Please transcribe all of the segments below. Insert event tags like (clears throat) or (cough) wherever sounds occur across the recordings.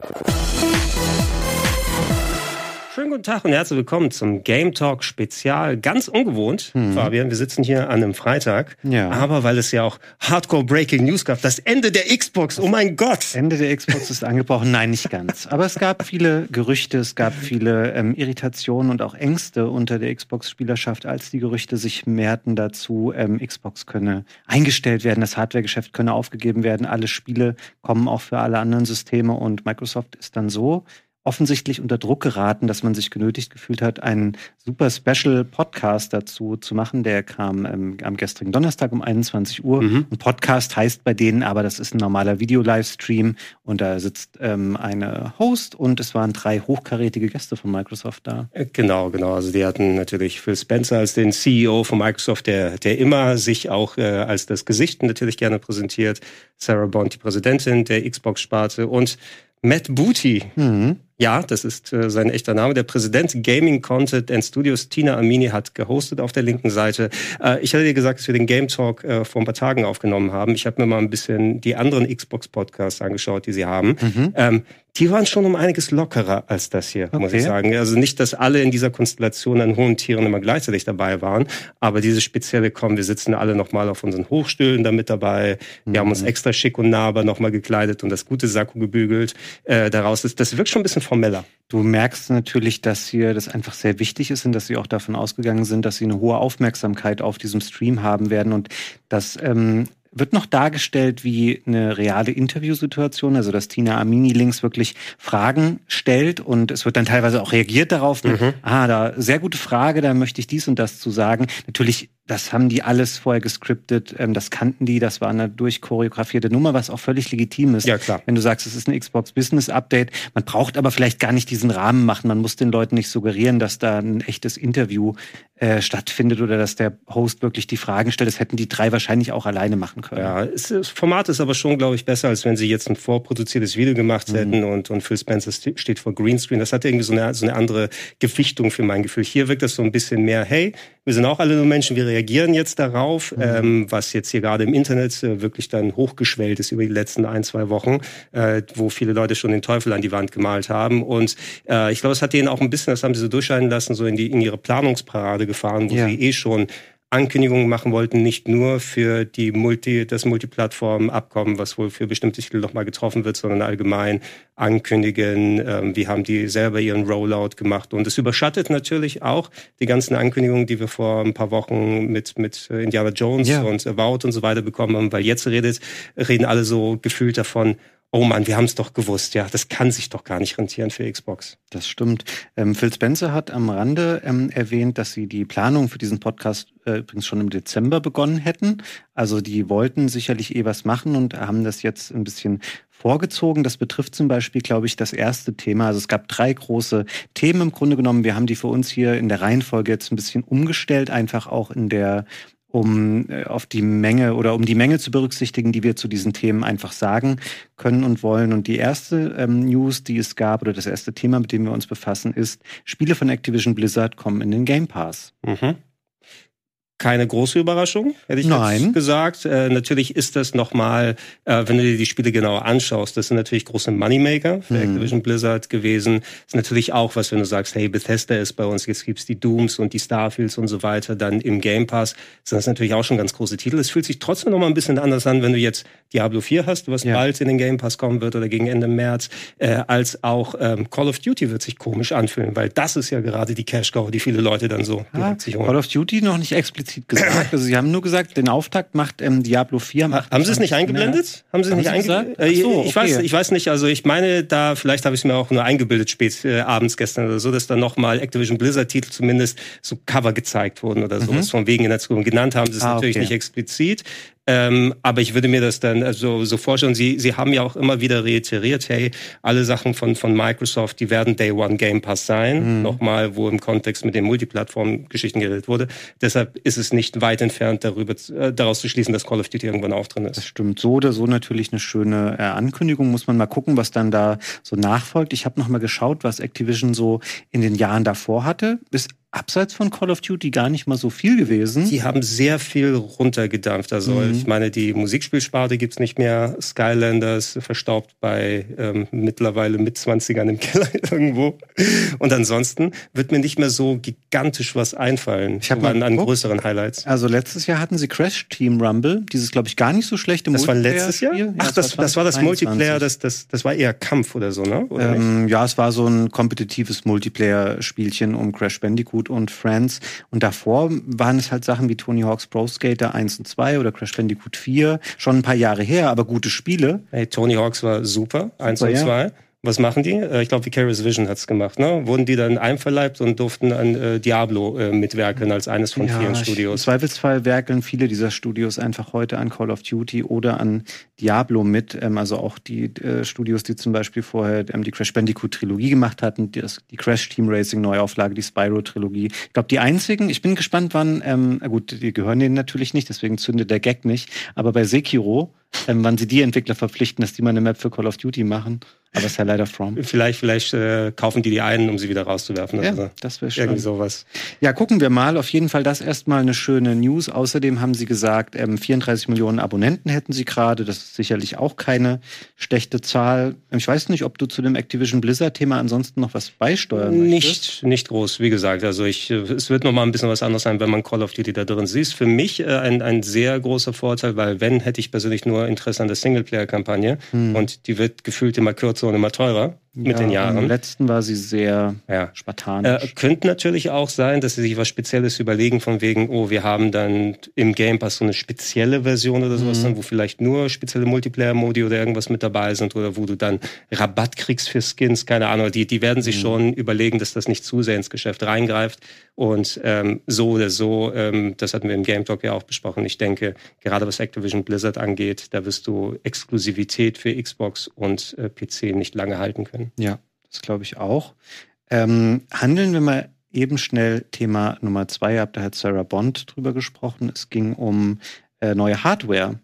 you (laughs) Schönen guten Tag und herzlich willkommen zum Game Talk Spezial. Ganz ungewohnt, mhm. Fabian. Wir sitzen hier an einem Freitag. Ja. Aber weil es ja auch Hardcore Breaking News gab, das Ende der Xbox. Oh mein Gott. Ende der Xbox ist angebrochen. Nein, nicht ganz. Aber es gab viele Gerüchte, es gab viele ähm, Irritationen und auch Ängste unter der Xbox-Spielerschaft, als die Gerüchte sich mehrten dazu, ähm, Xbox könne eingestellt werden, das Hardware-Geschäft könne aufgegeben werden, alle Spiele kommen auch für alle anderen Systeme und Microsoft ist dann so offensichtlich unter Druck geraten, dass man sich genötigt gefühlt hat, einen super Special Podcast dazu zu machen. Der kam ähm, am gestrigen Donnerstag um 21 Uhr. Mhm. Ein Podcast heißt bei denen aber, das ist ein normaler Video-Livestream und da sitzt ähm, eine Host und es waren drei hochkarätige Gäste von Microsoft da. Äh, genau, genau. Also die hatten natürlich Phil Spencer als den CEO von Microsoft, der, der immer sich auch äh, als das Gesicht natürlich gerne präsentiert. Sarah Bond, die Präsidentin der Xbox-Sparte und Matt Booty. Mhm. Ja, das ist äh, sein echter Name. Der Präsident Gaming Content and Studios, Tina Amini, hat gehostet auf der linken Seite. Äh, ich hatte dir gesagt, dass wir den Game Talk äh, vor ein paar Tagen aufgenommen haben. Ich habe mir mal ein bisschen die anderen Xbox-Podcasts angeschaut, die sie haben. Mhm. Ähm, die waren schon um einiges lockerer als das hier, okay. muss ich sagen. Also nicht, dass alle in dieser Konstellation an hohen Tieren immer gleichzeitig dabei waren, aber diese spezielle kommen, wir sitzen alle nochmal auf unseren Hochstühlen da mit dabei. Wir mhm. haben uns mhm. extra schick und nahbar nochmal gekleidet und das gute Sakko gebügelt. Äh, daraus ist, das wirkt schon ein bisschen formeller. Du merkst natürlich, dass hier das einfach sehr wichtig ist und dass sie auch davon ausgegangen sind, dass sie eine hohe Aufmerksamkeit auf diesem Stream haben werden und dass ähm, wird noch dargestellt wie eine reale Interviewsituation, also dass Tina Amini links wirklich Fragen stellt und es wird dann teilweise auch reagiert darauf. Mit, mhm. Ah, da sehr gute Frage, da möchte ich dies und das zu sagen. Natürlich das haben die alles vorher gescriptet, ähm, das kannten die, das war eine durchchoreografierte Nummer, was auch völlig legitim ist. Ja, klar. Wenn du sagst, es ist ein Xbox Business Update, man braucht aber vielleicht gar nicht diesen Rahmen machen, man muss den Leuten nicht suggerieren, dass da ein echtes Interview äh, stattfindet oder dass der Host wirklich die Fragen stellt. Das hätten die drei wahrscheinlich auch alleine machen können. Ja, das Format ist aber schon, glaube ich, besser, als wenn sie jetzt ein vorproduziertes Video gemacht mhm. hätten und, und Phil Spencer steht vor Greenscreen. Das hat irgendwie so eine, so eine andere Gewichtung für mein Gefühl. Hier wirkt das so ein bisschen mehr, hey, wir sind auch alle nur Menschen, wir reagieren jetzt darauf, mhm. ähm, was jetzt hier gerade im Internet äh, wirklich dann hochgeschwellt ist über die letzten ein, zwei Wochen, äh, wo viele Leute schon den Teufel an die Wand gemalt haben. Und äh, ich glaube, es hat denen auch ein bisschen, das haben sie so durchscheinen lassen, so in, die, in ihre Planungsparade gefahren, wo ja. sie eh schon Ankündigungen machen wollten, nicht nur für die Multi, das Multiplattform-Abkommen, was wohl für bestimmte Titel nochmal getroffen wird, sondern allgemein ankündigen, ähm, wie haben die selber ihren Rollout gemacht. Und es überschattet natürlich auch die ganzen Ankündigungen, die wir vor ein paar Wochen mit, mit äh, Indiana Jones ja. und Avowed und so weiter bekommen haben, weil jetzt redet, reden alle so gefühlt davon, oh Mann, wir haben es doch gewusst, ja, das kann sich doch gar nicht rentieren für Xbox. Das stimmt. Ähm, Phil Spencer hat am Rande ähm, erwähnt, dass sie die Planung für diesen Podcast äh, übrigens schon im Dezember begonnen hätten. Also die wollten sicherlich eh was machen und haben das jetzt ein bisschen vorgezogen. Das betrifft zum Beispiel, glaube ich, das erste Thema. Also es gab drei große Themen im Grunde genommen. Wir haben die für uns hier in der Reihenfolge jetzt ein bisschen umgestellt, einfach auch in der um äh, auf die Menge oder um die Menge zu berücksichtigen, die wir zu diesen Themen einfach sagen können und wollen. Und die erste ähm, News, die es gab, oder das erste Thema, mit dem wir uns befassen, ist, Spiele von Activision Blizzard kommen in den Game Pass. Mhm keine große Überraschung, hätte ich Nein. gesagt. Äh, natürlich ist das nochmal, äh, wenn du dir die Spiele genauer anschaust, das sind natürlich große Moneymaker für mhm. Activision Blizzard gewesen. Das ist natürlich auch was, wenn du sagst, hey, Bethesda ist bei uns, jetzt gibt's die Dooms und die Starfields und so weiter, dann im Game Pass, sind das natürlich auch schon ganz große Titel. Es fühlt sich trotzdem nochmal ein bisschen anders an, wenn du jetzt Diablo 4 hast, was ja. bald in den Game Pass kommen wird oder gegen Ende März, äh, als auch ähm, Call of Duty wird sich komisch anfühlen, weil das ist ja gerade die Cash-Cow, die viele Leute dann so sich holen. Call of Duty noch nicht explizit explizit gesagt. Also sie haben nur gesagt, den Auftakt macht ähm, Diablo 4. Macht haben Sie es nicht eingeblendet? Haben Sie es nicht eingeblendet? Äh, so, ich, weiß, ich weiß nicht, also ich meine da, vielleicht habe ich es mir auch nur eingebildet spät äh, abends gestern oder so, dass dann nochmal Activision Blizzard-Titel zumindest so Cover gezeigt wurden oder sowas mhm. von wegen in der Zukunft. Genannt haben sie es ah, natürlich okay. nicht explizit. Ähm, aber ich würde mir das dann also so vorstellen. Sie, Sie haben ja auch immer wieder reiteriert, hey, alle Sachen von, von Microsoft, die werden Day One Game Pass sein. Mhm. Nochmal, wo im Kontext mit den Multiplattform-Geschichten geredet wurde. Deshalb ist es nicht weit entfernt, darüber, äh, daraus zu schließen, dass Call of Duty irgendwann auch drin ist. Das stimmt. So oder so natürlich eine schöne äh, Ankündigung. Muss man mal gucken, was dann da so nachfolgt. Ich habe noch mal geschaut, was Activision so in den Jahren davor hatte. Bis abseits von Call of Duty gar nicht mal so viel gewesen. Die haben sehr viel runtergedampft. Also mhm. ich meine, die Musikspielsparte gibt's nicht mehr. Skylanders verstaubt bei ähm, mittlerweile mit 20ern im (laughs) Keller irgendwo. Und ansonsten wird mir nicht mehr so gigantisch was einfallen. Ich habe mal an größeren Highlights. Also letztes Jahr hatten sie Crash Team Rumble, dieses glaube ich gar nicht so schlechte Das war letztes Jahr? Ja, Ach, das, das, war das Multiplayer, das, das, das war eher Kampf oder so, ne? Oder ähm, ja, es war so ein kompetitives Multiplayer-Spielchen um Crash Bandicoot Bandicoot und Friends. Und davor waren es halt Sachen wie Tony Hawk's Pro Skater 1 und 2 oder Crash Bandicoot 4. Schon ein paar Jahre her, aber gute Spiele. Hey, Tony Hawk's war super, 1 und 2. Ja. Was machen die? Äh, ich glaube, Vicarious Vision hat's gemacht. Ne? Wurden die dann einverleibt und durften an äh, Diablo äh, mitwerken als eines von ja, vielen Studios? Im Zweifelsfall werkeln viele dieser Studios einfach heute an Call of Duty oder an Diablo mit. Ähm, also auch die äh, Studios, die zum Beispiel vorher ähm, die Crash Bandicoot Trilogie gemacht hatten, die, die Crash Team Racing Neuauflage, die Spyro Trilogie. Ich glaube, die einzigen, ich bin gespannt, wann, ähm, gut, die gehören denen natürlich nicht, deswegen zündet der Gag nicht, aber bei Sekiro, ähm, wann sie die Entwickler verpflichten, dass die mal eine Map für Call of Duty machen. Aber ist ja leider From. Vielleicht, vielleicht äh, kaufen die die ein, um sie wieder rauszuwerfen. Ja, also, das wäre schön. Irgendwie sowas. Ja, gucken wir mal. Auf jeden Fall das erstmal eine schöne News. Außerdem haben sie gesagt, ähm, 34 Millionen Abonnenten hätten sie gerade. Das ist sicherlich auch keine schlechte Zahl. Ich weiß nicht, ob du zu dem Activision Blizzard-Thema ansonsten noch was beisteuern nicht, möchtest. Nicht groß, wie gesagt. Also ich, es wird noch mal ein bisschen was anderes sein, wenn man Call of Duty da drin sieht. Für mich äh, ein, ein sehr großer Vorteil, weil wenn, hätte ich persönlich nur Interesse an der Singleplayer-Kampagne. Hm. Und die wird gefühlt immer kürzer und immer teurer mit ja, den Jahren. Im letzten war sie sehr ja. spartanisch. Äh, könnte natürlich auch sein, dass sie sich was Spezielles überlegen, von wegen, oh, wir haben dann im Game Pass so eine spezielle Version oder sowas, mhm. dann, wo vielleicht nur spezielle Multiplayer-Modi oder irgendwas mit dabei sind oder wo du dann Rabatt kriegst für Skins, keine Ahnung. Die, die werden sich mhm. schon überlegen, dass das nicht zu sehr ins Geschäft reingreift. Und ähm, so oder so, ähm, das hatten wir im Game Talk ja auch besprochen. Ich denke, gerade was Activision Blizzard angeht, da wirst du Exklusivität für Xbox und äh, PC nicht lange halten können. Ja, das glaube ich auch. Ähm, handeln wir mal eben schnell Thema Nummer zwei ab. Da hat Sarah Bond drüber gesprochen. Es ging um äh, neue Hardware.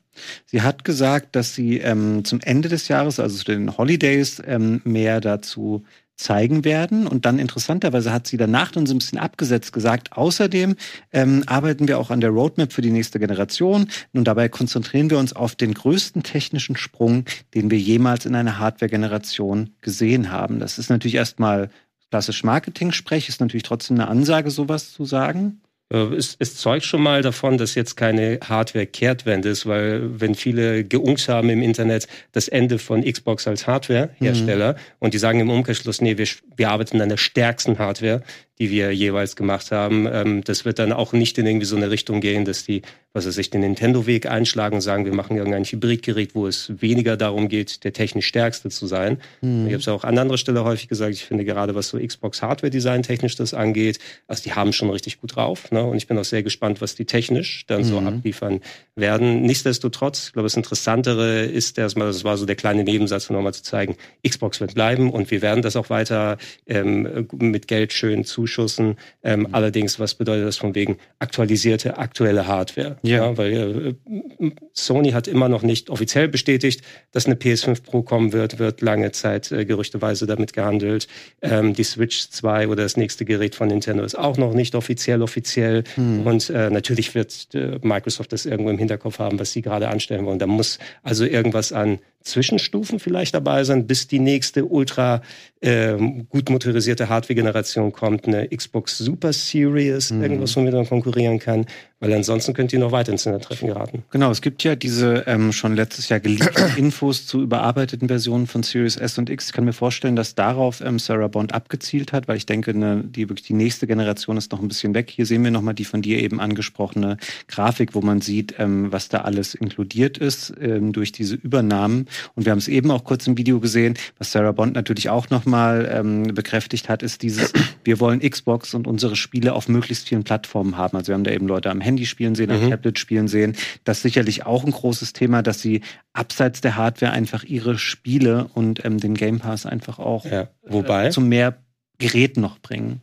Sie hat gesagt, dass sie ähm, zum Ende des Jahres, also zu den Holidays, ähm, mehr dazu zeigen werden. Und dann interessanterweise hat sie danach dann so ein bisschen abgesetzt gesagt, außerdem ähm, arbeiten wir auch an der Roadmap für die nächste Generation. Und dabei konzentrieren wir uns auf den größten technischen Sprung, den wir jemals in einer Hardware-Generation gesehen haben. Das ist natürlich erstmal klassisch Marketing-Sprech, ist natürlich trotzdem eine Ansage, sowas zu sagen. Äh, es, es zeugt schon mal davon, dass jetzt keine Hardware-Kehrtwende ist, weil wenn viele geunkt haben im Internet das Ende von Xbox als Hardware-Hersteller mhm. und die sagen im Umkehrschluss, nee, wir, wir arbeiten an der stärksten Hardware, die wir jeweils gemacht haben. Ähm, das wird dann auch nicht in irgendwie so eine Richtung gehen, dass die, was weiß ich, den Nintendo-Weg einschlagen und sagen, wir machen irgendein Hybridgerät, wo es weniger darum geht, der technisch stärkste zu sein. Mhm. Ich habe es auch an anderer Stelle häufig gesagt, ich finde gerade, was so Xbox Hardware-Design technisch das angeht, also die haben schon richtig gut drauf. Ne? Und ich bin auch sehr gespannt, was die technisch dann mhm. so abliefern werden. Nichtsdestotrotz, ich glaube, das Interessantere ist erstmal, das war so der kleine Nebensatz, um nochmal zu zeigen, Xbox wird bleiben und wir werden das auch weiter ähm, mit Geld schön zu Zuschüssen. Ähm, mhm. Allerdings, was bedeutet das von wegen aktualisierte, aktuelle Hardware? Ja. weil äh, Sony hat immer noch nicht offiziell bestätigt, dass eine PS5 Pro kommen wird, wird lange Zeit äh, gerüchteweise damit gehandelt. Ähm, die Switch 2 oder das nächste Gerät von Nintendo ist auch noch nicht offiziell offiziell. Mhm. Und äh, natürlich wird äh, Microsoft das irgendwo im Hinterkopf haben, was sie gerade anstellen wollen. Da muss also irgendwas an Zwischenstufen vielleicht dabei sein, bis die nächste ultra äh, gut motorisierte Hardware-Generation kommt, eine Xbox Super Series, mhm. irgendwas, womit man konkurrieren kann. Weil ansonsten könnt ihr noch weiter ins Treffen geraten. Genau, es gibt ja diese ähm, schon letztes Jahr geleakten (clears throat) Infos zu überarbeiteten Versionen von Series S und X. Ich kann mir vorstellen, dass darauf ähm, Sarah Bond abgezielt hat, weil ich denke, ne, die wirklich die nächste Generation ist noch ein bisschen weg. Hier sehen wir nochmal die von dir eben angesprochene Grafik, wo man sieht, ähm, was da alles inkludiert ist ähm, durch diese Übernahmen. Und wir haben es eben auch kurz im Video gesehen, was Sarah Bond natürlich auch nochmal ähm, bekräftigt hat, ist dieses, (clears throat) wir wollen Xbox und unsere Spiele auf möglichst vielen Plattformen haben. Also wir haben da eben Leute am Handy spielen sehen, mhm. am Tablet spielen sehen. Das ist sicherlich auch ein großes Thema, dass sie abseits der Hardware einfach ihre Spiele und ähm, den Game Pass einfach auch ja. Wobei? Äh, zu mehr Geräten noch bringen.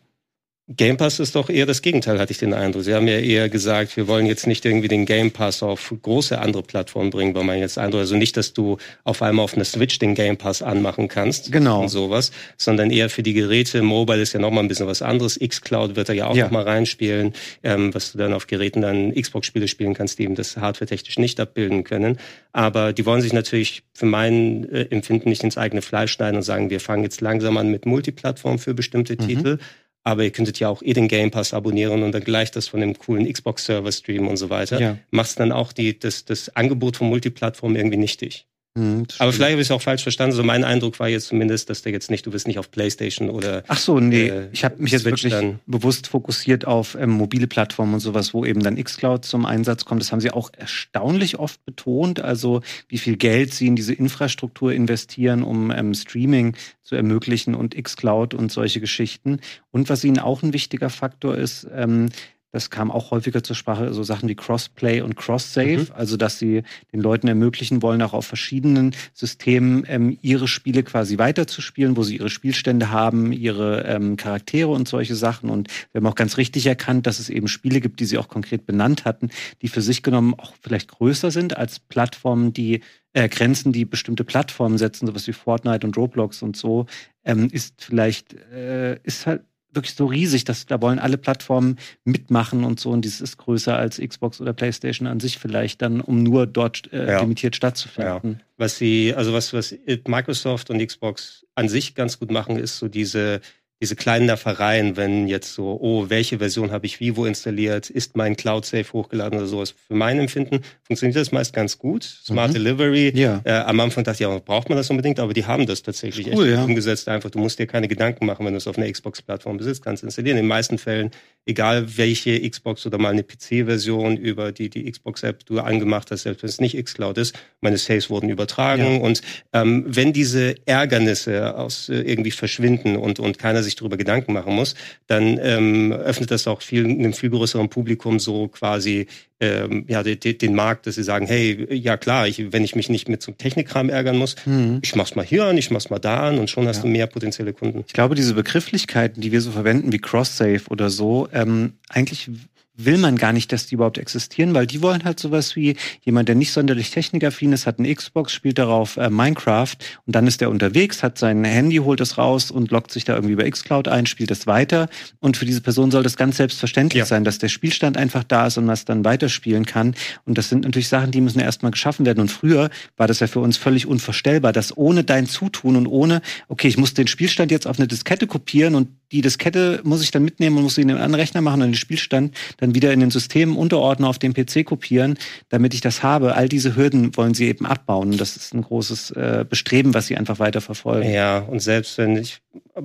Game Pass ist doch eher das Gegenteil, hatte ich den Eindruck. Sie haben ja eher gesagt, wir wollen jetzt nicht irgendwie den Game Pass auf große andere Plattformen bringen, weil man jetzt Eindruck, also nicht, dass du auf einmal auf einer Switch den Game Pass anmachen kannst. Genau. Und sowas, sondern eher für die Geräte. Mobile ist ja nochmal ein bisschen was anderes. Xcloud wird da ja auch Ja. nochmal reinspielen, ähm, was du dann auf Geräten dann Xbox-Spiele spielen kannst, die eben das hardware-technisch nicht abbilden können. Aber die wollen sich natürlich für mein äh, Empfinden nicht ins eigene Fleisch schneiden und sagen, wir fangen jetzt langsam an mit Multiplattform für bestimmte Mhm. Titel. Aber ihr könntet ja auch eh den Game Pass abonnieren und dann gleich das von dem coolen Xbox-Server streamen und so weiter. Ja. Machst dann auch die, das, das Angebot von Multiplattform irgendwie nichtig. Hm, das Aber vielleicht habe ich es auch falsch verstanden. So mein Eindruck war jetzt zumindest, dass der jetzt nicht, du bist nicht auf PlayStation oder Ach so, nee, äh, ich habe mich jetzt Switch wirklich dann. bewusst fokussiert auf ähm, mobile Plattformen und sowas, wo eben dann xCloud zum Einsatz kommt. Das haben sie auch erstaunlich oft betont, also wie viel Geld sie in diese Infrastruktur investieren, um ähm, Streaming zu ermöglichen und xCloud und solche Geschichten. Und was ihnen auch ein wichtiger Faktor ist, ähm, das kam auch häufiger zur Sprache, so Sachen wie Crossplay und Cross-Save, Mhm. also dass sie den Leuten ermöglichen wollen, auch auf verschiedenen Systemen ähm, ihre Spiele quasi weiterzuspielen, wo sie ihre Spielstände haben, ihre ähm, Charaktere und solche Sachen. Und wir haben auch ganz richtig erkannt, dass es eben Spiele gibt, die sie auch konkret benannt hatten, die für sich genommen auch vielleicht größer sind als Plattformen, die äh, Grenzen, die bestimmte Plattformen setzen, sowas wie Fortnite und Roblox und so, ähm, ist vielleicht, äh, ist halt wirklich so riesig, dass da wollen alle Plattformen mitmachen und so und dies ist größer als Xbox oder PlayStation an sich vielleicht dann, um nur dort äh, Ja. limitiert stattzufinden. was sie, also was, was Microsoft und Xbox an sich ganz gut machen, ist so diese, diese kleinen Nervereien, wenn jetzt so, oh, welche Version habe ich wie wo installiert, ist mein Cloud Safe hochgeladen oder sowas. Für mein Empfinden funktioniert das meist ganz gut. Smart Mhm. Delivery. Ja. Äh, am Anfang dachte ich, ja, braucht man das unbedingt, aber die haben das tatsächlich Cool, echt ja. umgesetzt. Einfach, du musst dir keine Gedanken machen, wenn du es auf einer Xbox-Plattform besitzt, kannst installieren. In den meisten Fällen, egal welche Xbox oder mal eine PC-Version über die, die Xbox-App du angemacht hast, selbst wenn es nicht xCloud ist, meine Saves wurden übertragen. Ja. Und ähm, wenn diese Ärgernisse aus äh, irgendwie verschwinden und, und keiner sich darüber Gedanken machen muss, dann ähm, öffnet das auch viel, einem viel größeren Publikum so quasi ähm, ja, de, de, den Markt, dass sie sagen, hey, ja klar, ich, wenn ich mich nicht mit so Technikkram ärgern muss, Mhm. ich mach's mal hier an, ich mach's mal da an und schon hast Ja. du mehr potenzielle Kunden. Ich glaube, diese Begrifflichkeiten, die wir so verwenden, wie Cross-Save oder so, ähm, eigentlich will man gar nicht, dass die überhaupt existieren, weil die wollen halt sowas wie jemand, der nicht sonderlich technikaffin ist, hat eine Xbox, spielt darauf äh, Minecraft und dann ist er unterwegs, hat sein Handy, holt es raus und loggt sich da irgendwie über Xcloud ein, spielt es weiter. Und für diese Person soll das ganz selbstverständlich Ja. sein, dass der Spielstand einfach da ist und man es dann weiterspielen kann. Und das sind natürlich Sachen, die müssen ja erstmal geschaffen werden. Und früher war das ja für uns völlig unvorstellbar, dass ohne dein Zutun und ohne, okay, ich muss den Spielstand jetzt auf eine Diskette kopieren und die Diskette muss ich dann mitnehmen und muss sie in den anderen Rechner machen und den Spielstand dann wieder in den Systemen unterordnen auf dem PC kopieren, damit ich das habe. All diese Hürden wollen sie eben abbauen. Das ist ein großes äh, Bestreben, was sie einfach weiter verfolgen. Ja, und selbst wenn ich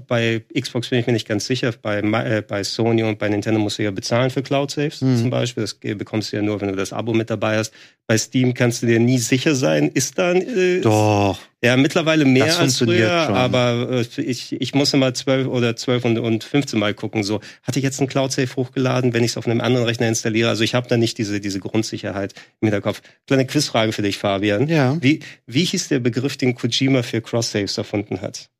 bei Xbox bin ich mir nicht ganz sicher, bei, äh, bei Sony und bei Nintendo musst du ja bezahlen für Cloud Saves Mhm. zum Beispiel. Das bekommst du ja nur, wenn du das Abo mit dabei hast. Bei Steam kannst du dir nie sicher sein, ist dann äh, Doch. Ja, mittlerweile mehr Das als funktioniert früher, schon. aber äh, ich, ich muss immer zwölf oder zwölf und, und 15 Mal gucken. So, hatte ich jetzt einen Cloud Safe hochgeladen, wenn ich es auf einem anderen Rechner installiere? Also ich habe da nicht diese, diese Grundsicherheit im Hinterkopf. Kleine Quizfrage für dich, Fabian. Ja. Wie, wie hieß der Begriff, den Kojima für Cross Saves erfunden hat?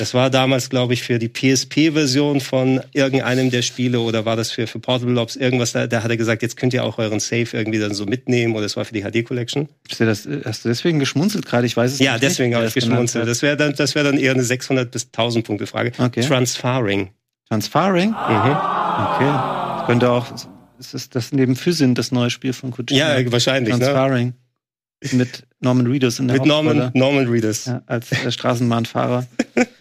Das war damals, glaube ich, für die PSP-Version von irgendeinem der Spiele oder war das für, für Portable Ops irgendwas? Da, da hat er gesagt, jetzt könnt ihr auch euren Save irgendwie dann so mitnehmen oder es war für die HD-Collection. Hast hast du deswegen geschmunzelt gerade? Ich weiß es Ja, nicht, deswegen wer habe ich geschmunzelt. Das wäre dann, das wäre dann eher eine 600 bis 1000 Punkte Frage. Okay. Transferring. Transferring? Mhm. Okay. Das könnte auch, ist das, das neben Physin das neue Spiel von Kojima? Ja, wahrscheinlich. Ne? Transferring. Mit Norman Reedus in der Mit Norman. Norman Reedus. Ja, als äh, Straßenbahnfahrer. (laughs)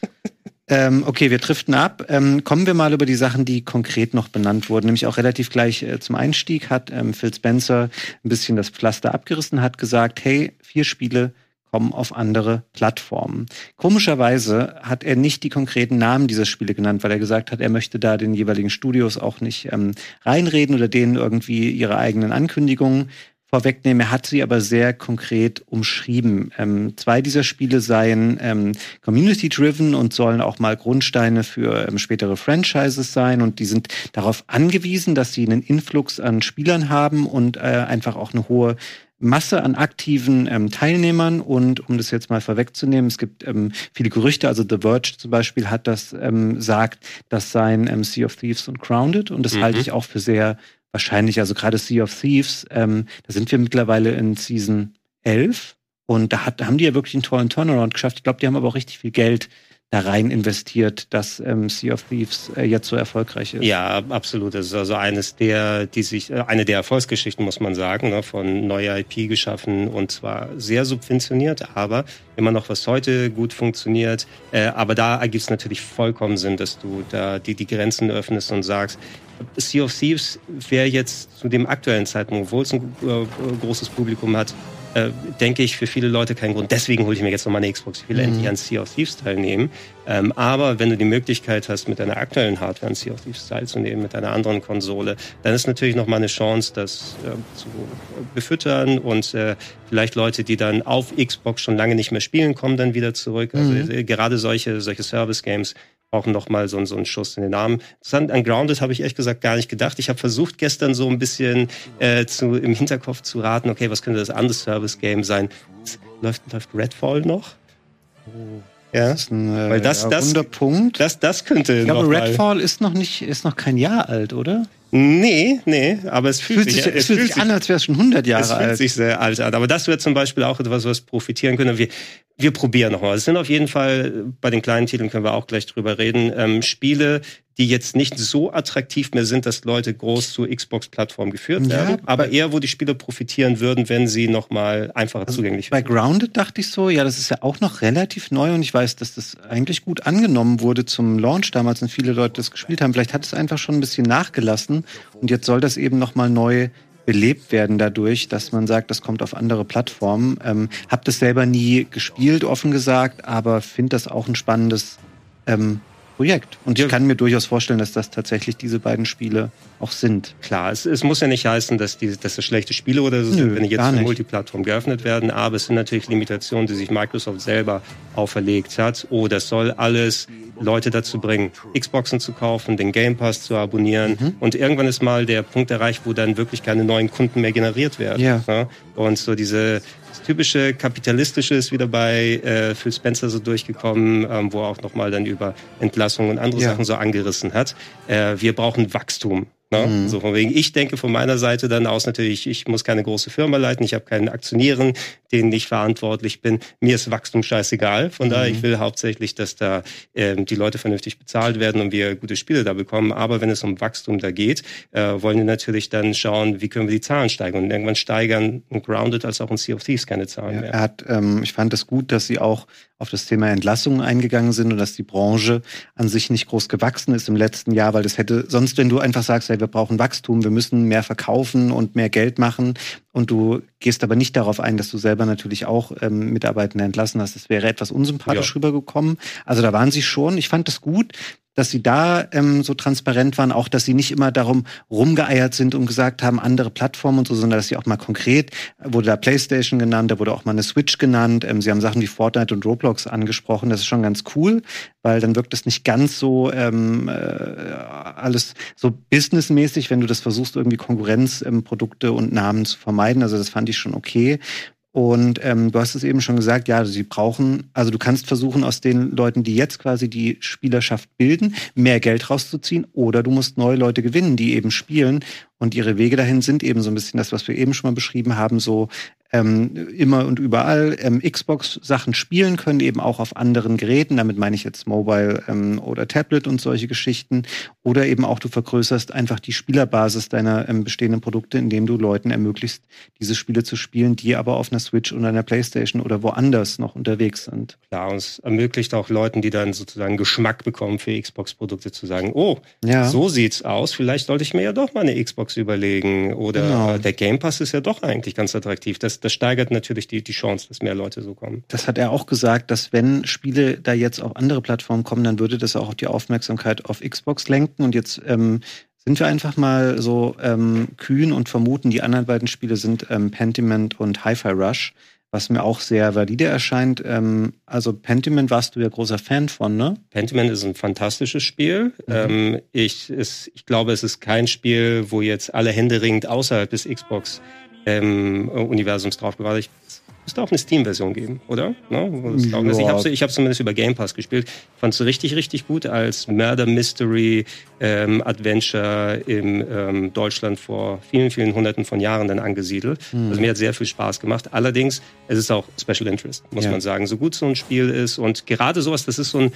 ähm, okay, wir driften ab. Ähm, kommen wir mal über die Sachen, die konkret noch benannt wurden. Nämlich auch relativ gleich äh, zum Einstieg hat ähm, Phil Spencer ein bisschen das Pflaster abgerissen, hat gesagt, hey, vier Spiele kommen auf andere Plattformen. Komischerweise hat er nicht die konkreten Namen dieser Spiele genannt, weil er gesagt hat, er möchte da den jeweiligen Studios auch nicht ähm, reinreden oder denen irgendwie ihre eigenen Ankündigungen vorwegnehmen. Er hat sie aber sehr konkret umschrieben. Ähm, zwei dieser Spiele seien ähm, community-driven und sollen auch mal Grundsteine für ähm, spätere Franchises sein. Und die sind darauf angewiesen, dass sie einen Influx an Spielern haben und äh, einfach auch eine hohe Masse an aktiven ähm, Teilnehmern und um das jetzt mal vorwegzunehmen, es gibt ähm, viele Gerüchte, also The Verge zum Beispiel hat das, ähm, sagt, dass sein ähm, Sea of Thieves und Grounded und das mhm. halte ich auch für sehr wahrscheinlich, also gerade Sea of Thieves, ähm, da sind wir mittlerweile in Season 11 und da, hat, da haben die ja wirklich einen tollen Turnaround geschafft. Ich glaube, die haben aber auch richtig viel Geld da rein investiert, dass ähm, Sea of Thieves äh, jetzt so erfolgreich ist. Ja, absolut. Das ist also eines der, die sich, äh, eine der Erfolgsgeschichten, muss man sagen, ne, von neuer IP geschaffen und zwar sehr subventioniert, aber immer noch was heute gut funktioniert. Äh, aber da ergibt es natürlich vollkommen Sinn, dass du da die, die Grenzen öffnest und sagst, Sea of Thieves wäre jetzt zu dem aktuellen Zeitpunkt, obwohl es ein äh, großes Publikum hat, äh, denke ich, für viele Leute kein Grund. Deswegen hole ich mir jetzt noch mal eine Xbox. Ich will mhm. endlich an Sea of Thieves teilnehmen. Ähm, aber wenn du die Möglichkeit hast, mit deiner aktuellen Hardware an Sea of Thieves teilzunehmen, mit deiner anderen Konsole, dann ist natürlich noch mal eine Chance, das äh, zu befüttern und äh, vielleicht Leute, die dann auf Xbox schon lange nicht mehr spielen, kommen dann wieder zurück. Also mhm. Äh, gerade solche, solche Service-Games auch noch mal so, so einen Schuss in den Arm. An Grounded habe ich ehrlich gesagt gar nicht gedacht. Ich habe versucht gestern so ein bisschen äh, zu, im Hinterkopf zu raten, okay, was könnte das andere Service-Game sein? Läuft, läuft Redfall noch? Oh. Ja, das ist ein äh, Weil das, das, Punkt. Das, das könnte ich glaube, Redfall ist noch nicht, ist noch kein Jahr alt, oder? Nee, nee, aber es fühlt, fühlt sich, es, es fühlt sich an, als wäre es schon 100 Jahre alt. Es fühlt sich sehr alt an. Aber das wäre zum Beispiel auch etwas, was profitieren können. Wir, wir probieren nochmal. Es sind auf jeden Fall, bei den kleinen Titeln können wir auch gleich drüber reden, ähm, Spiele, die jetzt nicht so attraktiv mehr sind, dass Leute groß zur Xbox-Plattform geführt ja, werden, aber eher, wo die Spieler profitieren würden, wenn sie nochmal einfacher also zugänglich wären. Bei Grounded dachte ich so, ja, das ist ja auch noch relativ neu und ich weiß, dass das eigentlich gut angenommen wurde zum Launch damals und viele Leute das gespielt haben. Vielleicht hat es einfach schon ein bisschen nachgelassen und jetzt soll das eben nochmal neu belebt werden dadurch, dass man sagt, das kommt auf andere Plattformen. Ähm, hab das selber nie gespielt, offen gesagt, aber finde das auch ein spannendes ähm, Projekt. Und ich kann mir durchaus vorstellen, dass das tatsächlich diese beiden Spiele auch sind. Klar, es, es muss ja nicht heißen, dass, die, dass das schlechte Spiele oder so sind, wenn die jetzt für Multiplattform geöffnet werden, aber es sind natürlich Limitationen, die sich Microsoft selber auferlegt hat. Oh, das soll alles Leute dazu bringen, Xboxen zu kaufen, den Game Pass zu abonnieren. Mhm. Und irgendwann ist mal der Punkt erreicht, wo dann wirklich keine neuen Kunden mehr generiert werden. Ja. ja? Und so diese typische kapitalistische ist wieder bei äh, Phil Spencer so durchgekommen, ähm, wo er auch nochmal dann über Entlassungen und andere ja. Sachen so angerissen hat. Äh, wir brauchen Wachstum. Ne? Mhm. So von wegen, ich denke von meiner Seite dann aus natürlich, ich muss keine große Firma leiten, ich habe keinen Aktionären, denen ich verantwortlich bin. Mir ist Wachstum scheißegal. Von mhm. daher, ich will hauptsächlich, dass da ähm, die Leute vernünftig bezahlt werden und wir gute Spiele da bekommen. Aber wenn es um Wachstum da geht, äh, wollen wir natürlich dann schauen, wie können wir die Zahlen steigern. Und irgendwann steigern Grounded als auch ein Sea of Thieves keine Zahlen ja, mehr. Er hat, ähm, ich fand es das gut, dass sie auch auf das Thema Entlassungen eingegangen sind und dass die Branche an sich nicht groß gewachsen ist im letzten Jahr, weil das hätte sonst, wenn du einfach sagst, hey, wir brauchen Wachstum, wir müssen mehr verkaufen und mehr Geld machen und du gehst aber nicht darauf ein, dass du selber natürlich auch ähm, Mitarbeitende entlassen hast, das wäre etwas unsympathisch ja. rübergekommen. Also da waren sie schon. Ich fand es gut, dass sie da ähm, so transparent waren, auch dass sie nicht immer darum rumgeeiert sind und gesagt haben, andere Plattformen und so, sondern dass sie auch mal konkret, wurde da PlayStation genannt, da wurde auch mal eine Switch genannt, ähm, sie haben Sachen wie Fortnite und Roblox angesprochen, das ist schon ganz cool, weil dann wirkt es nicht ganz so ähm, äh, alles so businessmäßig, wenn du das versuchst, irgendwie Konkurrenzprodukte ähm, und Namen zu vermeiden, also das fand ich schon okay. Und ähm, du hast es eben schon gesagt, ja, sie brauchen, also du kannst versuchen, aus den Leuten, die jetzt quasi die Spielerschaft bilden, mehr Geld rauszuziehen, oder du musst neue Leute gewinnen, die eben spielen. Und ihre Wege dahin sind eben so ein bisschen das, was wir eben schon mal beschrieben haben, so ähm, immer und überall ähm, Xbox-Sachen spielen können, eben auch auf anderen Geräten. Damit meine ich jetzt Mobile ähm, oder Tablet und solche Geschichten. Oder eben auch du vergrößerst einfach die Spielerbasis deiner ähm, bestehenden Produkte, indem du Leuten ermöglicht, diese Spiele zu spielen, die aber auf einer Switch oder einer Playstation oder woanders noch unterwegs sind. Klar, und es ermöglicht auch Leuten, die dann sozusagen Geschmack bekommen für Xbox-Produkte, zu sagen, oh, ja. so sieht's aus, vielleicht sollte ich mir ja doch mal eine Xbox überlegen. Oder genau. der Game Pass ist ja doch eigentlich ganz attraktiv. Das das, steigert natürlich die, die Chance, dass mehr Leute so kommen. Das hat er auch gesagt, dass wenn Spiele da jetzt auf andere Plattformen kommen, dann würde das auch die Aufmerksamkeit auf Xbox lenken. Und jetzt ähm, sind wir einfach mal so ähm, kühn und vermuten, die anderen beiden Spiele sind ähm, Pentiment und Hi-Fi Rush was mir auch sehr valide erscheint. Ähm, also Pentiment warst du ja großer Fan von, ne? Pentiment ist ein fantastisches Spiel. Mhm. Ähm, ich, es, ich glaube, es ist kein Spiel, wo jetzt alle händeringend außerhalb des Xbox ähm, Universums draufgewartet. Ich müsste auch eine Steam-Version geben, oder? No? Ja. Also ich habe ich hab zumindest über Game Pass gespielt. Fand es richtig, richtig gut als Murder Mystery ähm, Adventure in ähm, Deutschland vor vielen, vielen Hunderten von Jahren dann angesiedelt. Mhm. Also mir hat sehr viel Spaß gemacht. Allerdings, es ist auch Special Interest, muss ja. man sagen. So gut so ein Spiel ist und gerade sowas, das ist so ein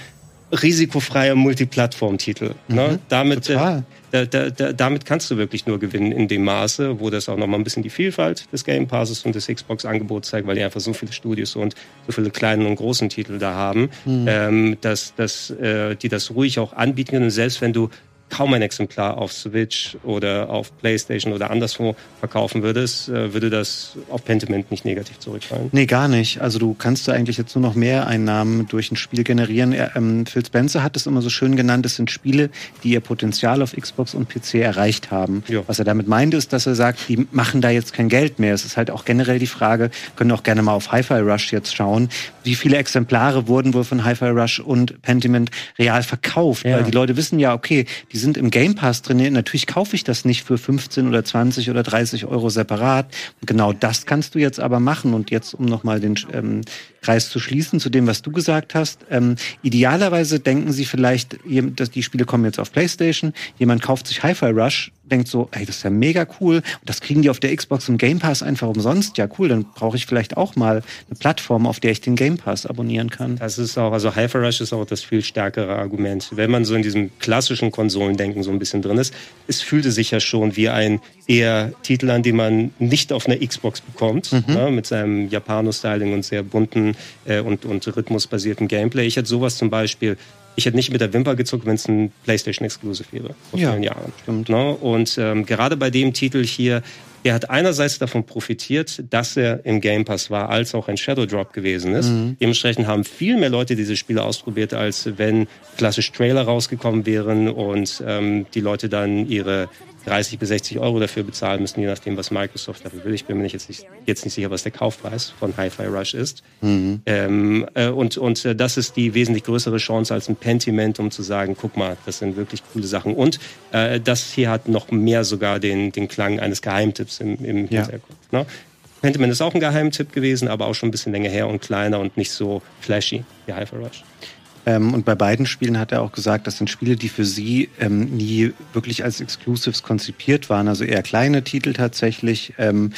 risikofreier Multiplattform-Titel. Ne? Mhm? Damit, äh, da, da, da, damit kannst du wirklich nur gewinnen in dem Maße, wo das auch nochmal ein bisschen die Vielfalt des Game Passes und des Xbox-Angebots zeigt, weil die einfach so viele Studios und so viele kleinen und großen Titel da haben, mhm. ähm, dass, dass äh, die das ruhig auch anbieten können. Und selbst wenn du kaum ein Exemplar auf Switch oder auf PlayStation oder anderswo verkaufen würdest, äh, würde das auf Pentiment nicht negativ zurückfallen? Nee, gar nicht. Also du kannst da eigentlich jetzt nur noch mehr Einnahmen durch ein Spiel generieren. Er, ähm, Phil Spencer hat es immer so schön genannt, es sind Spiele, die ihr Potenzial auf Xbox und PC erreicht haben. Ja. Was er damit meint, ist, dass er sagt, die machen da jetzt kein Geld mehr. Es ist halt auch generell die Frage, können auch gerne mal auf Hi-Fi Rush jetzt schauen, wie viele Exemplare wurden wohl von Hi-Fi Rush und Pentiment real verkauft. Ja. Weil die Leute wissen ja, okay, die sind im Game Pass drin. Natürlich kaufe ich das nicht für 15 oder 20 oder 30 Euro separat. Und genau das kannst du jetzt aber machen. Und jetzt, um nochmal den ähm, Kreis zu schließen zu dem, was du gesagt hast. Ähm, idealerweise denken sie vielleicht, die Spiele kommen jetzt auf PlayStation, jemand kauft sich Hi-Fi Rush, denkt so, ey, das ist ja mega cool. Und das kriegen die auf der Xbox und Game Pass einfach umsonst. Ja, cool, dann brauche ich vielleicht auch mal eine Plattform, auf der ich den Game Pass abonnieren kann. Das ist auch, also Hi-Fi Rush ist auch das viel stärkere Argument. Wenn man so in diesem klassischen Konsolendenken so ein bisschen drin ist, es fühlte sich ja schon wie ein eher Titel an, den man nicht auf einer Xbox bekommt, mhm. ne, mit seinem Japano-Styling und sehr bunten äh, und, und rhythmusbasierten Gameplay. Ich hätte sowas zum Beispiel ich hätte nicht mit der Wimper gezuckt, wenn es ein PlayStation Exclusive wäre vor ja, vielen Jahren. Stimmt. Ne? Und ähm, gerade bei dem Titel hier, er hat einerseits davon profitiert, dass er im Game Pass war, als auch ein Shadow Drop gewesen ist. Mhm. Dementsprechend haben viel mehr Leute diese Spiele ausprobiert, als wenn klassisch Trailer rausgekommen wären und ähm, die Leute dann ihre 30 bis 60 Euro dafür bezahlen müssen, je nachdem, was Microsoft dafür will. Ich bin mir jetzt nicht, jetzt nicht sicher, was der Kaufpreis von Hi-Fi Rush ist. Mhm. Ähm, äh, und und äh, das ist die wesentlich größere Chance als ein Pentiment, um zu sagen, guck mal, das sind wirklich coole Sachen. Und äh, das hier hat noch mehr sogar den, den Klang eines Geheimtipps im, im ja. Hintergrund. Ne? Pentiment ist auch ein Geheimtipp gewesen, aber auch schon ein bisschen länger her und kleiner und nicht so flashy wie Hi-Fi Rush. Ähm, und bei beiden Spielen hat er auch gesagt, das sind Spiele, die für sie ähm, nie wirklich als Exclusives konzipiert waren, also eher kleine Titel tatsächlich. Ähm,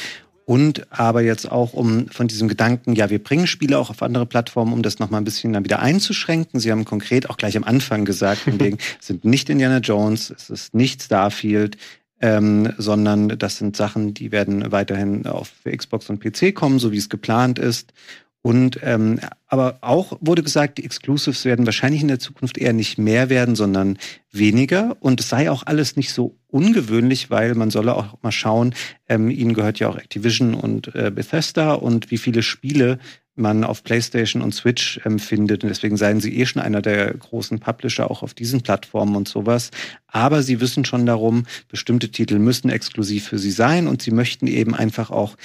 und aber jetzt auch um von diesem Gedanken, ja, wir bringen Spiele auch auf andere Plattformen, um das nochmal ein bisschen dann wieder einzuschränken. Sie haben konkret auch gleich am Anfang gesagt, (laughs) es sind nicht Indiana Jones, es ist nicht Starfield, ähm, sondern das sind Sachen, die werden weiterhin auf Xbox und PC kommen, so wie es geplant ist. Und ähm, aber auch wurde gesagt, die Exclusives werden wahrscheinlich in der Zukunft eher nicht mehr werden, sondern weniger. Und es sei auch alles nicht so ungewöhnlich, weil man solle auch mal schauen, ähm, ihnen gehört ja auch Activision und äh, Bethesda und wie viele Spiele man auf PlayStation und Switch ähm, findet. Und deswegen seien sie eh schon einer der großen Publisher auch auf diesen Plattformen und sowas. Aber sie wissen schon darum, bestimmte Titel müssen exklusiv für sie sein und sie möchten eben einfach auch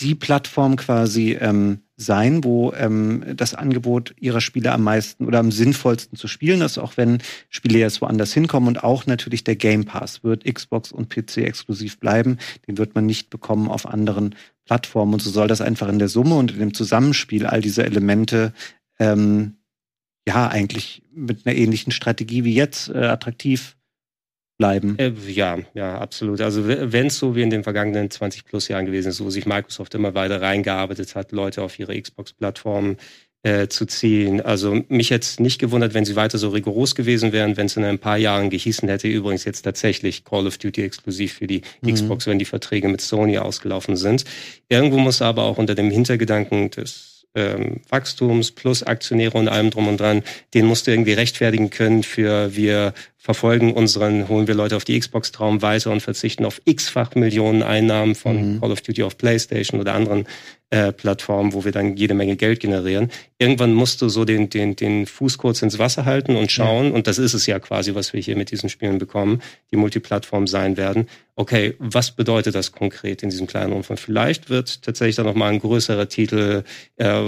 die Plattform quasi ähm, sein, wo ähm, das Angebot ihrer Spiele am meisten oder am sinnvollsten zu spielen ist, auch wenn Spiele jetzt woanders hinkommen und auch natürlich der Game Pass wird Xbox und PC exklusiv bleiben. Den wird man nicht bekommen auf anderen Plattformen und so soll das einfach in der Summe und in dem Zusammenspiel all diese Elemente ähm, ja eigentlich mit einer ähnlichen Strategie wie jetzt äh, attraktiv bleiben. Äh, ja, ja, absolut. Also wenn es so wie in den vergangenen 20 plus Jahren gewesen ist, wo sich Microsoft immer weiter reingearbeitet hat, Leute auf ihre Xbox-Plattform äh, zu ziehen. Also mich jetzt nicht gewundert, wenn sie weiter so rigoros gewesen wären, wenn es in ein paar Jahren gehießen hätte, übrigens jetzt tatsächlich Call of Duty exklusiv für die mhm. Xbox, wenn die Verträge mit Sony ausgelaufen sind. Irgendwo muss aber auch unter dem Hintergedanken des ähm, Wachstums plus Aktionäre und allem drum und dran, den musst du irgendwie rechtfertigen können für wir verfolgen unseren, holen wir Leute auf die Xbox-Traum weiter und verzichten auf x-fach Millionen Einnahmen von mhm. Call of Duty auf PlayStation oder anderen äh, Plattformen, wo wir dann jede Menge Geld generieren. Irgendwann musst du so den, den, den Fuß kurz ins Wasser halten und schauen, ja. und das ist es ja quasi, was wir hier mit diesen Spielen bekommen, die Multiplattform sein werden. Okay, was bedeutet das konkret in diesem kleinen Umfang? Vielleicht wird tatsächlich dann nochmal ein größerer Titel äh,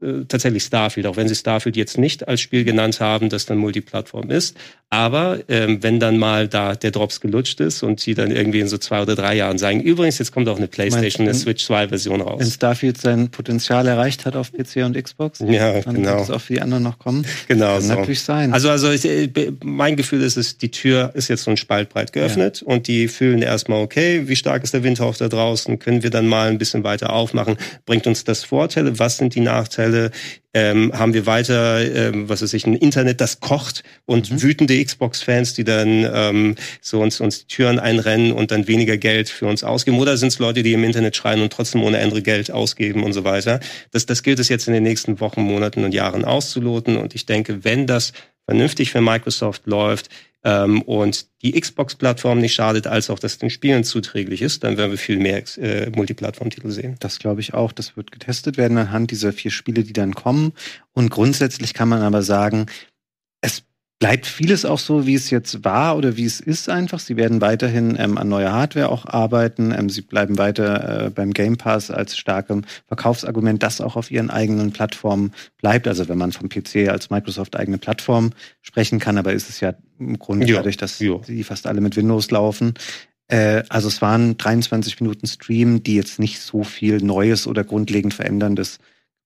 äh, tatsächlich Starfield, auch wenn sie Starfield jetzt nicht als Spiel genannt haben, das dann Multiplattform ist. Aber ähm, wenn dann mal da der Drops gelutscht ist und sie dann irgendwie in so zwei oder drei Jahren sagen, übrigens, jetzt kommt auch eine PlayStation, eine Switch 2 Version raus. Wenn Starfield sein Potenzial erreicht hat auf PC und Xbox, ja, dann genau. wird es auch für die anderen noch kommen. Genau. Kann so. natürlich sein. Also, also ich, äh, mein Gefühl ist es, die Tür ist jetzt so ein Spalt breit geöffnet ja. und die fühlen erstmal, okay, wie stark ist der Windhauch da draußen? Können wir dann mal ein bisschen weiter aufmachen? Bringt uns das Vorteile? Was sind die Nachteile? Ähm, haben wir weiter, ähm, was weiß ich, ein Internet, das kocht und mhm. wütende Xbox-Fans, die dann ähm, so uns, uns die Türen einrennen und dann weniger Geld für uns ausgeben. Oder sind es Leute, die im Internet schreien und trotzdem ohne Ende Geld ausgeben und so weiter. Das, das gilt es jetzt in den nächsten Wochen, Monaten und Jahren auszuloten. Und ich denke, wenn das vernünftig für Microsoft läuft, ähm, und die Xbox-Plattform nicht schadet, als auch das den Spielen zuträglich ist, dann werden wir viel mehr äh, Multiplattform-Titel sehen. Das glaube ich auch. Das wird getestet werden anhand dieser vier Spiele, die dann kommen. Und grundsätzlich kann man aber sagen, es bleibt vieles auch so, wie es jetzt war oder wie es ist einfach. Sie werden weiterhin ähm, an neuer Hardware auch arbeiten. Ähm, sie bleiben weiter äh, beim Game Pass als starkem Verkaufsargument, das auch auf ihren eigenen Plattformen bleibt. Also wenn man vom PC als Microsoft eigene Plattform sprechen kann, aber ist es ja im Grunde ja, dadurch, dass ja. sie fast alle mit Windows laufen. Äh, also es waren 23 Minuten Stream, die jetzt nicht so viel Neues oder grundlegend Veränderndes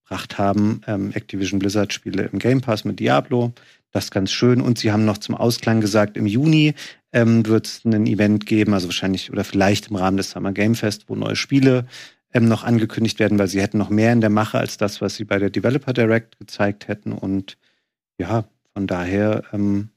gebracht haben. Ähm, Activision Blizzard Spiele im Game Pass mit Diablo, das ist ganz schön. Und sie haben noch zum Ausklang gesagt, im Juni ähm, wird es ein Event geben, also wahrscheinlich oder vielleicht im Rahmen des Summer Game Fest, wo neue Spiele ähm, noch angekündigt werden, weil sie hätten noch mehr in der Mache als das, was sie bei der Developer Direct gezeigt hätten. Und ja, von daher ähm,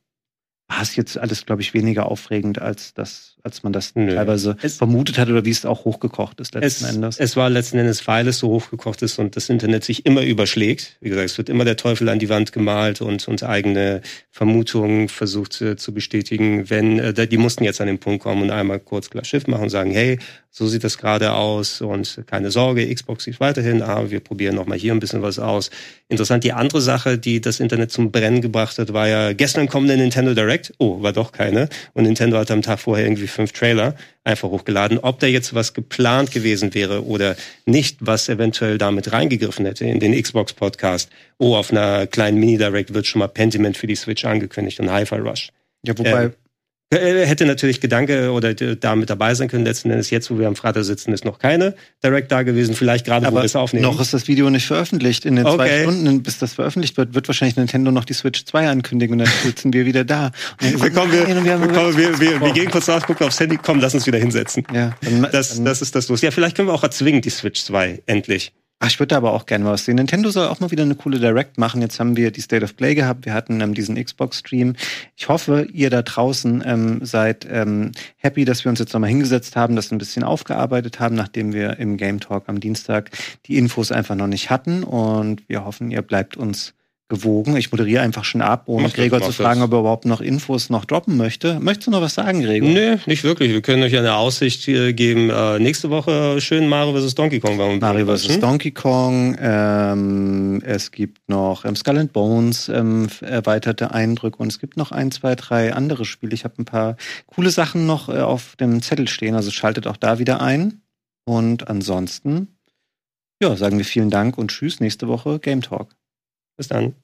war es jetzt alles, glaube ich, weniger aufregend, als das, als man das Nö. teilweise es, vermutet hat oder wie es auch hochgekocht ist letzten es, Endes. Es war letzten Endes, weil es so hochgekocht ist und das Internet sich immer überschlägt. Wie gesagt, es wird immer der Teufel an die Wand gemalt und, und eigene Vermutungen versucht äh, zu bestätigen. Wenn äh, die mussten jetzt an den Punkt kommen und einmal kurz klar Schiff machen und sagen, hey, so sieht das gerade aus und keine Sorge, Xbox sieht weiterhin, aber wir probieren noch mal hier ein bisschen was aus. Interessant, die andere Sache, die das Internet zum Brennen gebracht hat, war ja gestern kommende Nintendo Direct. Oh, war doch keine. Und Nintendo hat am Tag vorher irgendwie fünf Trailer einfach hochgeladen. Ob da jetzt was geplant gewesen wäre oder nicht, was eventuell damit reingegriffen hätte in den Xbox Podcast. Oh, auf einer kleinen Mini-Direct wird schon mal Pentiment für die Switch angekündigt und Hi-Fi Rush. Ja, wobei, äh, äh, hätte natürlich Gedanke oder da mit dabei sein können. Letzten Endes jetzt, wo wir am Freitag sitzen, ist noch keine Direct da gewesen. Vielleicht gerade, wo wir es aufnehmen. Noch ist das Video nicht veröffentlicht. In den okay. zwei Stunden, bis das veröffentlicht wird, wird wahrscheinlich Nintendo noch die Switch 2 ankündigen und dann (laughs) sitzen wir wieder da. wir, kommen, wir, wir, kommen, wir, wir, wir gehen kurz raus, gucken aufs Handy, komm, lass uns wieder hinsetzen. Ja, dann, das, dann, das ist das los. Ja, vielleicht können wir auch erzwingen, die Switch 2, endlich. Ach, ich würde aber auch gerne was sehen. Nintendo soll auch mal wieder eine coole Direct machen. Jetzt haben wir die State of Play gehabt. Wir hatten ähm, diesen Xbox-Stream. Ich hoffe, ihr da draußen ähm, seid ähm, happy, dass wir uns jetzt nochmal hingesetzt haben, das ein bisschen aufgearbeitet haben, nachdem wir im Game Talk am Dienstag die Infos einfach noch nicht hatten. Und wir hoffen, ihr bleibt uns gewogen. Ich moderiere einfach schon ab, ohne Gregor zu fragen, ob er überhaupt noch Infos noch droppen möchte. Möchtest du noch was sagen, Gregor? Nee, nicht wirklich. Wir können euch eine Aussicht geben. Äh, nächste Woche schön Mario vs. Donkey Kong. Mario vs. Donkey Kong. Ähm, es gibt noch ähm, Skull and Bones, ähm, erweiterte Eindrücke und es gibt noch ein, zwei, drei andere Spiele. Ich habe ein paar coole Sachen noch äh, auf dem Zettel stehen, also schaltet auch da wieder ein. Und ansonsten, ja, sagen wir vielen Dank und tschüss. Nächste Woche Game Talk. Bis dann.